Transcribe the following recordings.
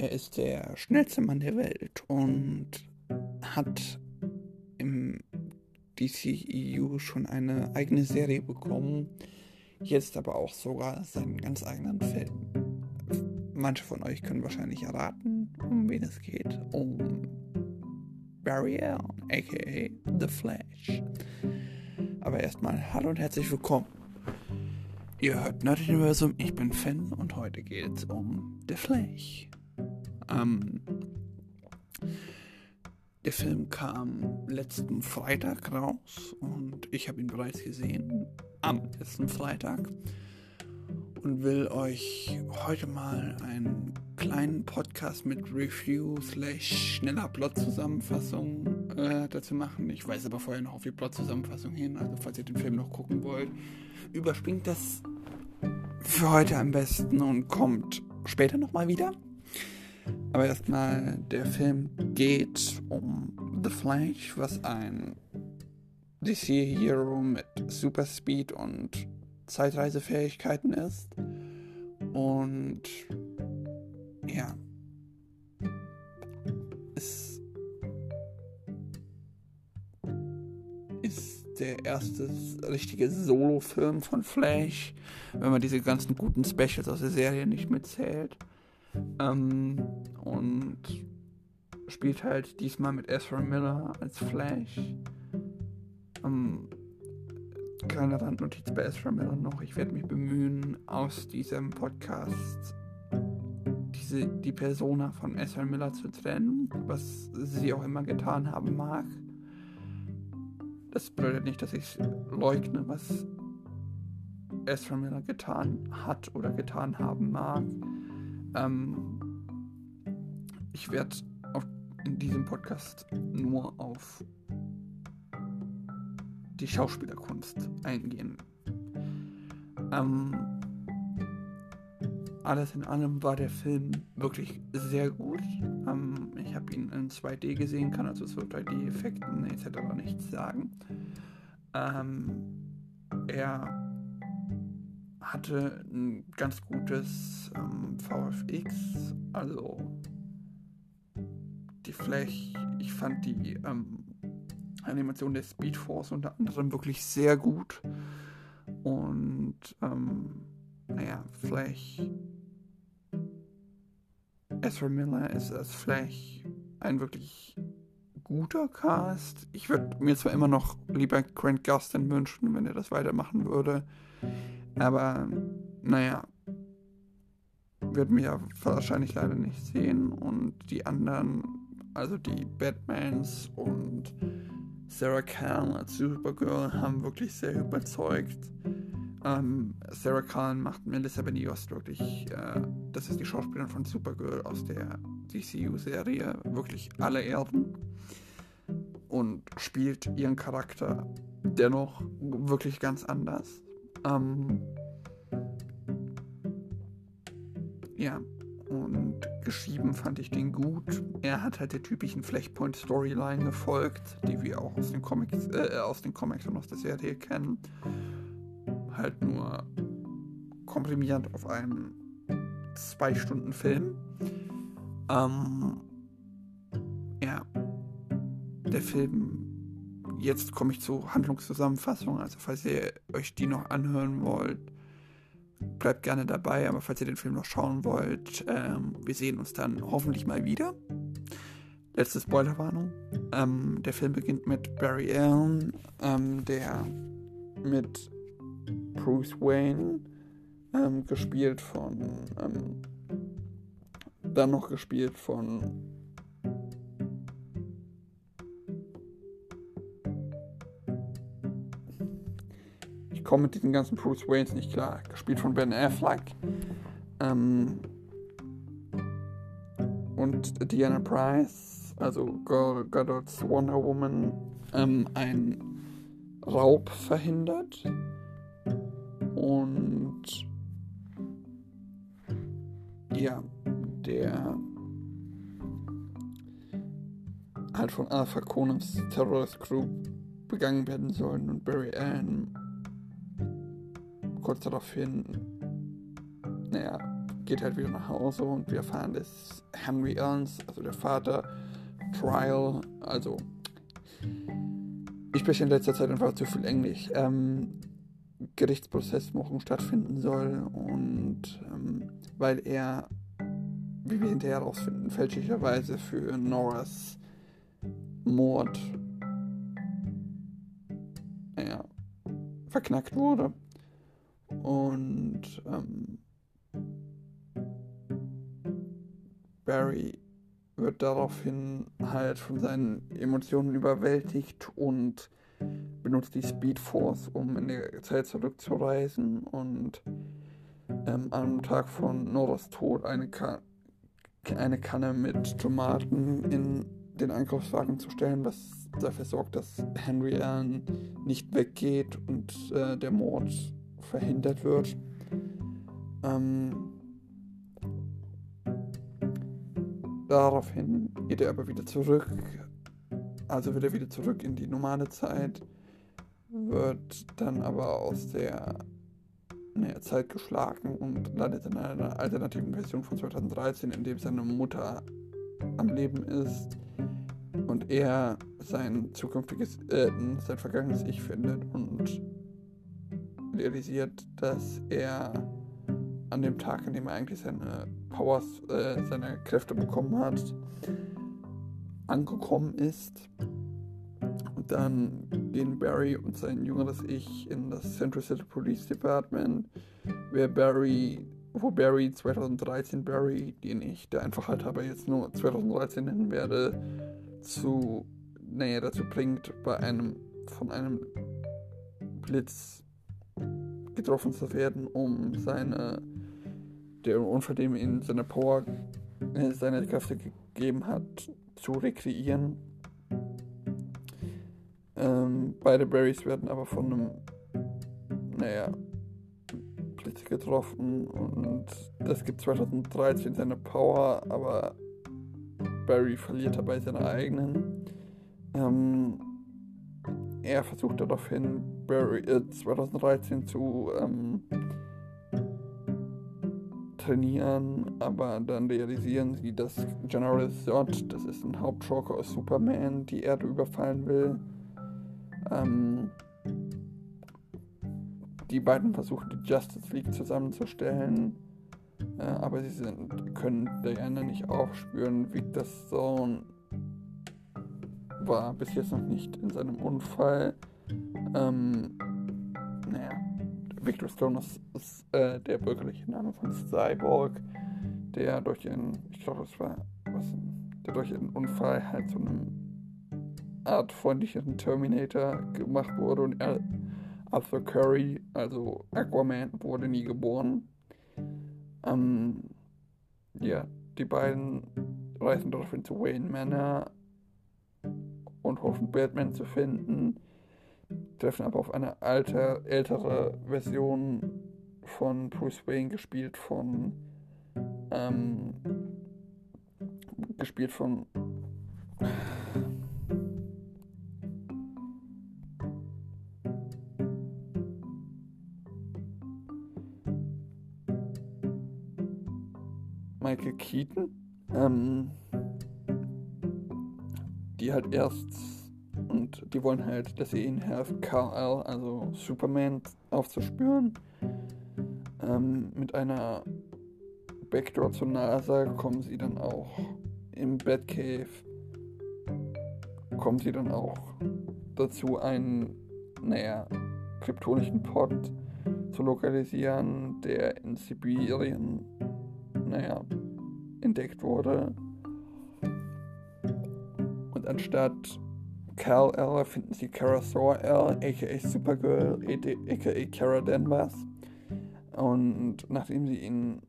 Er ist der schnellste Mann der Welt und hat im DCEU schon eine eigene Serie bekommen. Jetzt aber auch sogar seinen ganz eigenen Film. Manche von euch können wahrscheinlich erraten, um wen es geht. Um Barry Allen, aka The Flash. Aber erstmal hallo und herzlich willkommen. Ihr hört Nerd Universum, ich bin Finn und heute geht es um The Flash. Ähm, der Film kam letzten Freitag raus und ich habe ihn bereits gesehen am letzten Freitag und will euch heute mal einen kleinen Podcast mit Review slash schneller Plot-Zusammenfassung äh, dazu machen. Ich weiß aber vorher noch auf die Plot-Zusammenfassung hin, also falls ihr den Film noch gucken wollt, überspringt das für heute am besten und kommt später nochmal wieder. Aber erstmal, der Film geht um The Flash, was ein DC-Hero mit Super Speed und Zeitreisefähigkeiten ist. Und ja, es ist der erste richtige Solo-Film von Flash, wenn man diese ganzen guten Specials aus der Serie nicht mitzählt. Ähm, und spielt halt diesmal mit Ezra Miller als Flash. Ähm, kleine Randnotiz bei Ezra Miller noch. Ich werde mich bemühen, aus diesem Podcast diese, die Persona von Ezra Miller zu trennen, was sie auch immer getan haben mag. Das bedeutet nicht, dass ich leugne, was Ezra Miller getan hat oder getan haben mag. Ähm, ich werde in diesem Podcast nur auf die Schauspielerkunst eingehen. Ähm, alles in allem war der Film wirklich sehr gut. Ähm, ich habe ihn in 2D gesehen, kann also zu 3D-Effekten etc. nichts sagen. Ähm, er hatte ein ganz gutes ähm, VFX, also die Flash, ich fand die ähm, Animation der Speed Force unter anderem wirklich sehr gut. Und ähm, naja, Flash. Ezra Miller ist als Flash ein wirklich guter Cast. Ich würde mir zwar immer noch lieber Grant Gustin wünschen, wenn er das weitermachen würde. Aber naja, wird mir ja wahrscheinlich leider nicht sehen. Und die anderen, also die Batmans und Sarah Khan als Supergirl, haben wirklich sehr überzeugt. Ähm, Sarah Khan macht Melissa Benoist wirklich, äh, das ist die Schauspielerin von Supergirl aus der DCU-Serie, wirklich alle Erden. Und spielt ihren Charakter dennoch wirklich ganz anders. Ähm, ja, und geschrieben fand ich den gut. Er hat halt der typischen Flashpoint-Storyline gefolgt, die wir auch aus den Comics, äh, aus den Comics und aus der Serie kennen. Halt nur komprimiert auf einen zwei Stunden Film. Ähm, ja, der Film jetzt komme ich zur Handlungszusammenfassung. Also falls ihr euch die noch anhören wollt, bleibt gerne dabei. Aber falls ihr den Film noch schauen wollt, ähm, wir sehen uns dann hoffentlich mal wieder. Letzte Spoilerwarnung. Ähm, der Film beginnt mit Barry Allen, ähm, der mit Bruce Wayne, ähm, gespielt von, ähm, dann noch gespielt von komme mit diesen ganzen Bruce Waynes nicht klar. Gespielt von Ben Affleck. Ähm, und Diana Price, also Gal Gadots Wonder Woman, ähm, ein Raub verhindert. Und ja, der halt von Alpha Conans Terrorist Group begangen werden sollen und Barry Allen kurz daraufhin, naja, geht halt wieder nach Hause und wir erfahren, dass Henry Ernst, also der Vater, Trial, also ich spreche in letzter Zeit einfach zu viel Englisch, ähm, Gerichtsprozess morgen stattfinden soll und ähm, weil er, wie wir hinterher herausfinden, fälschlicherweise für Noras Mord naja, verknackt wurde. Und ähm, Barry wird daraufhin halt von seinen Emotionen überwältigt und benutzt die Speed Force, um in der Zeit zurückzureisen und ähm, am Tag von Noras Tod eine, Ka eine Kanne mit Tomaten in den Einkaufswagen zu stellen, was dafür sorgt, dass Henry Allen nicht weggeht und äh, der Mord verhindert wird. Ähm, daraufhin geht er aber wieder zurück, also wird er wieder zurück in die normale Zeit, wird dann aber aus der naja, Zeit geschlagen und landet in einer alternativen Version von 2013, in dem seine Mutter am Leben ist und er sein zukünftiges, äh, sein vergangenes Ich findet und realisiert, dass er an dem Tag, an dem er eigentlich seine Powers, äh, seine Kräfte bekommen hat, angekommen ist. Und dann gehen Barry und sein jüngeres Ich in das Central City Police Department, wer Barry, wo Barry 2013 Barry, den ich der Einfachheit aber jetzt nur 2013 nennen werde, zu, naja, dazu bringt, bei einem von einem Blitz getroffen zu werden, um seine der Unfall, dem ihn seine Power, äh, seine Kräfte gegeben hat, zu rekreieren. Ähm, beide Berries werden aber von einem, naja, Blitz getroffen und das gibt 2013 seine Power, aber Barry verliert dabei seine eigenen. Ähm, er versucht daraufhin Barry äh, 2013 zu ähm, trainieren, aber dann realisieren sie, dass General Zod, das ist ein Hauptschurke aus Superman, die Erde überfallen will. Ähm, die beiden versuchen die Justice League zusammenzustellen äh, aber sie sind, können Diana nicht aufspüren. Victor's Sohn war bis jetzt noch nicht in seinem Unfall. Ähm, naja, Victor Stone ist, ist äh, der bürgerliche Name von Cyborg, der durch einen, ich glaube, das war, was, der durch einen Unfall halt zu einem Art freundlichen Terminator gemacht wurde und Arthur Curry, also Aquaman, wurde nie geboren. Ähm, ja, die beiden reisen daraufhin zu Wayne Manor und hoffen Batman zu finden, treffen aber auf eine alte, ältere Version von Bruce Wayne, gespielt von ähm, gespielt von Michael Keaton, ähm, die halt erst und die wollen halt, dass sie ihnen helfen, Kal-El, also Superman, aufzuspüren. Ähm, mit einer Backdoor zur NASA kommen sie dann auch im Batcave, kommen sie dann auch dazu, einen, naja, kryptonischen Pod zu lokalisieren, der in Sibirien, naja, entdeckt wurde. Und anstatt Cal L finden sie Kara Thor L, aka Supergirl, aka Kara Danvers. Und nachdem sie ihn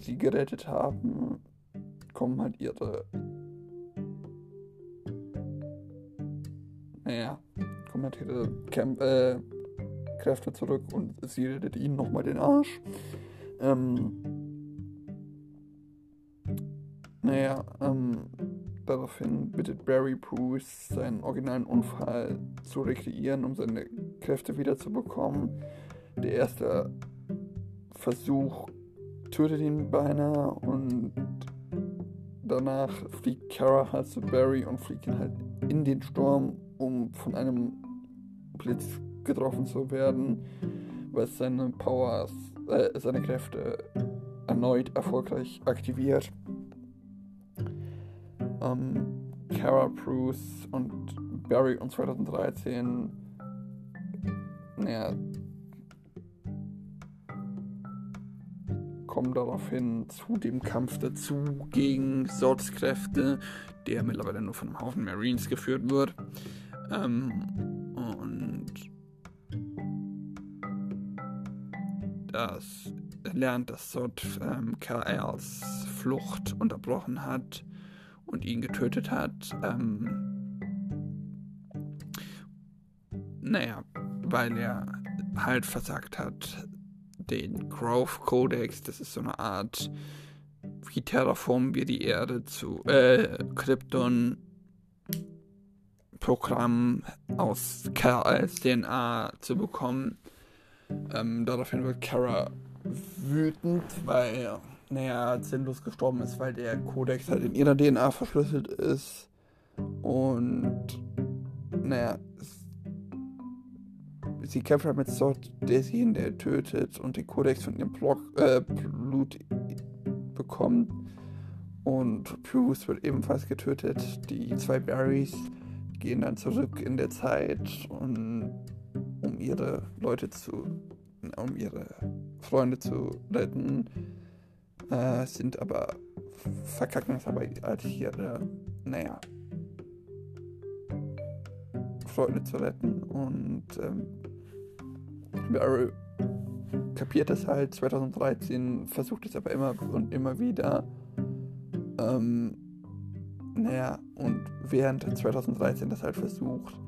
sie gerettet haben, kommen halt ihre naja, kommen halt ihre Camp äh, Kräfte zurück und sie rettet ihnen nochmal den Arsch. Ähm, naja, ähm, daraufhin bittet Barry Bruce, seinen originalen Unfall zu rekreieren, um seine Kräfte wiederzubekommen. Der erste Versuch tötet ihn beinahe und danach fliegt Kara halt zu Barry und fliegt ihn halt in den Sturm, um von einem Blitz getroffen zu werden, was seine Powers, äh, seine Kräfte erneut erfolgreich aktiviert. Ähm, Kara, Bruce und Barry und 2013 naja, kommen daraufhin zu dem Kampf dazu gegen Sorts Kräfte, der mittlerweile nur von einem Haufen Marines geführt wird. Ähm, und das lernt, dass Sod ähm, Kal-Els Flucht unterbrochen hat und ihn getötet hat. Ähm, naja, weil er halt versagt hat, den Growth Codex, das ist so eine Art, wie Terraform wir die Erde zu, äh, Krypton Programm aus als DNA zu bekommen. Ähm, daraufhin wird Kara wütend, weil, naja, sinnlos gestorben ist, weil der Codex halt in ihrer DNA verschlüsselt ist. Und, naja, sie kämpft halt mit Sod Desin, der tötet und den Kodex von ihrem Block, äh, Blut bekommt. Und Bruce wird ebenfalls getötet. Die zwei Barrys gehen dann zurück in der Zeit, und, um ihre Leute zu, um ihre Freunde zu retten, äh, sind aber verkacken es aber als ihre, naja, Freunde zu retten und ähm, Barry kapiert es halt 2013, versucht es aber immer und immer wieder. Ähm, naja, und während 2013 das halt versucht,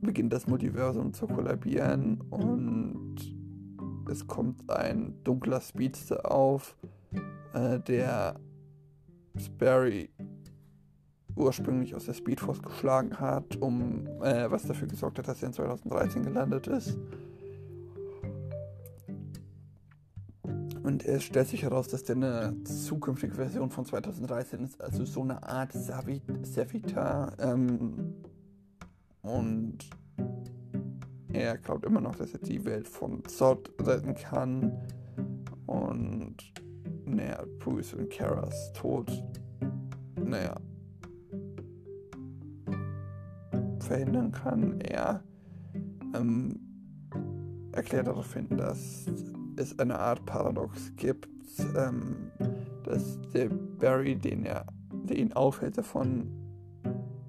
beginnt das Multiversum zu kollabieren und es kommt ein dunkler Speedster auf, äh, der Sperry ursprünglich aus der Speedforce geschlagen hat, um äh, was dafür gesorgt hat, dass er in 2013 gelandet ist. Und es stellt sich heraus, dass der eine zukünftige Version von 2013 ist, also so eine Art Savita. Ähm, und er glaubt immer noch, dass er die Welt von Zod retten kann. Und naja, Bruce und Karas Tod, naja, verhindern kann. Er ähm, erklärt daraufhin, dass es eine Art Paradox gibt, ähm, dass der Barry, den er, der ihn aufhält, davon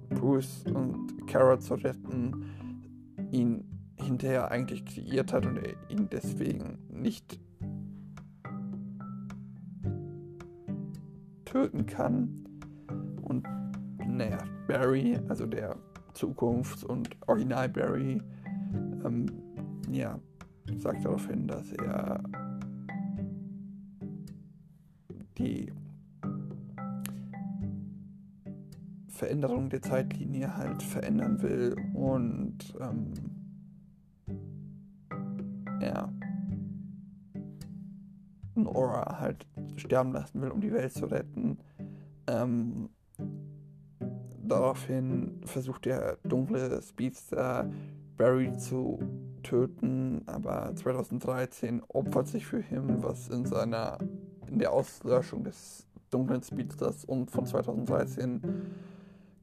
Bruce und Kara zu retten, ihn hinterher eigentlich kreiert hat und er ihn deswegen nicht töten kann. Und naja, Barry, also der Zukunft und Original Barry, ähm, ja, sagt darauf hin, dass er die Veränderung der Zeitlinie halt verändern will und ähm, Nora halt sterben lassen will, um die Welt zu retten. Ähm, Daraufhin versucht der dunkle Speedster Barry zu töten, aber 2013 opfert sich für ihn, was in seiner in der Auslöschung des dunklen Speedsters und von 2013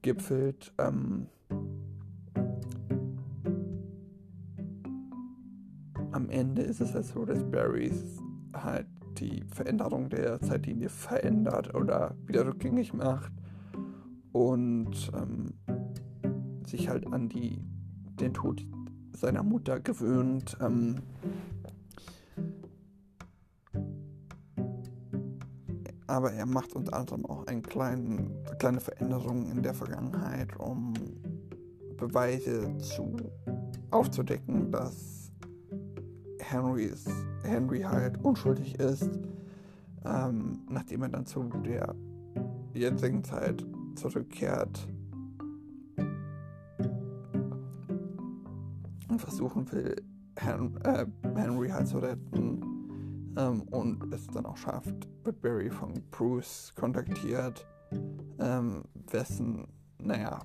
gipfelt. Ähm, am Ende ist es halt so, dass Barry halt die Veränderung der Zeitlinie verändert oder wieder rückgängig macht und ähm, sich halt an die, den Tod seiner Mutter gewöhnt. Ähm, aber er macht unter anderem auch eine kleine, kleine Veränderung in der Vergangenheit, um Beweise zu aufzudecken, dass Henrys, Henry halt unschuldig ist, ähm, nachdem er dann zu der jetzigen Zeit zurückkehrt und versuchen will, Hen äh, Henry halt zu retten, ähm, und es dann auch schafft, wird Barry von Bruce kontaktiert, ähm, wessen, naja,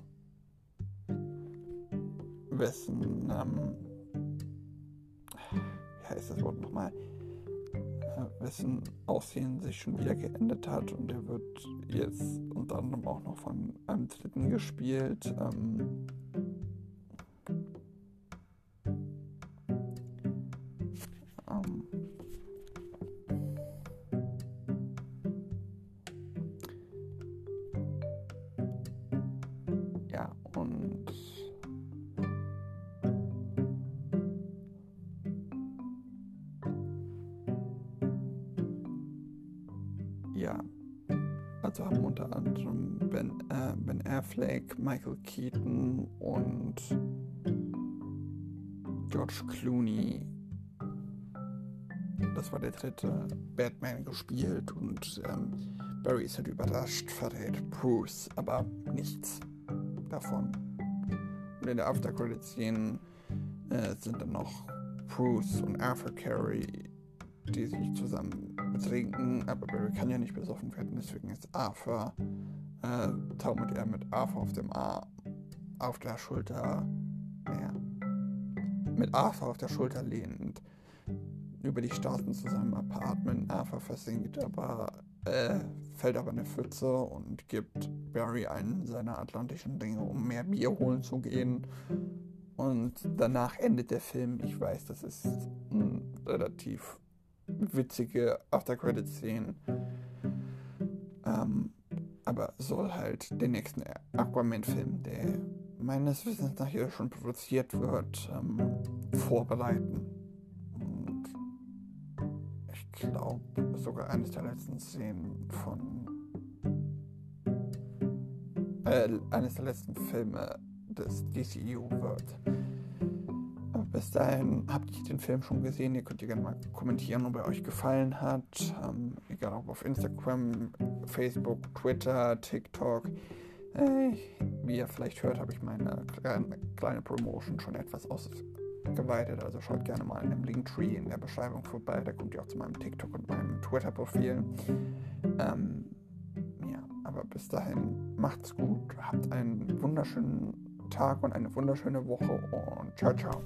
wessen, ähm, heißt das Wort nochmal, äh, wessen Aussehen sich schon wieder geändert hat und er wird jetzt unter anderem auch noch von einem Dritten gespielt. Ähm, ja, haben unter anderem Ben, äh, ben Affleck, Michael Keaton und George Clooney, das war der dritte Batman gespielt und ähm, Barry ist halt überrascht, verrät Bruce, aber nichts davon. Und in der After-Credit-Szene äh, sind dann noch Bruce und Arthur Carey, die sich zusammen betrinken, aber Barry kann ja nicht besoffen werden, deswegen ist Arthur, äh, taumelt er mit Arthur auf dem Arm, auf der Schulter, naja, mit Arthur auf der Schulter lehnend über die Straßen zu seinem Apartment. Arthur versinkt aber, äh, fällt aber eine Pfütze und gibt Barry einen seiner atlantischen Dinge, um mehr Bier holen zu gehen. Und danach endet der Film. Ich weiß, das ist ein relativ witzige After-Credit-Szenen. Ähm, aber soll halt den nächsten Aquaman-Film, der meines Wissens nach hier schon produziert wird, ähm, vorbereiten. Und ich glaube, sogar eines der letzten Szenen von. Äh, eines der letzten Filme des DCU wird. Bis dahin habt ihr den Film schon gesehen. Ihr könnt ihr gerne mal kommentieren, ob er euch gefallen hat. Ähm, egal ob auf Instagram, Facebook, Twitter, TikTok. Äh, wie ihr vielleicht hört, habe ich meine kleine, kleine Promotion schon etwas ausgeweitet. Also schaut gerne mal in dem Linktree in der Beschreibung vorbei. Da kommt ihr auch zu meinem TikTok und meinem Twitter-Profil. Ähm, aber bis dahin macht's gut. Habt einen wunderschönen Tag und eine wunderschöne Woche und ciao, ciao.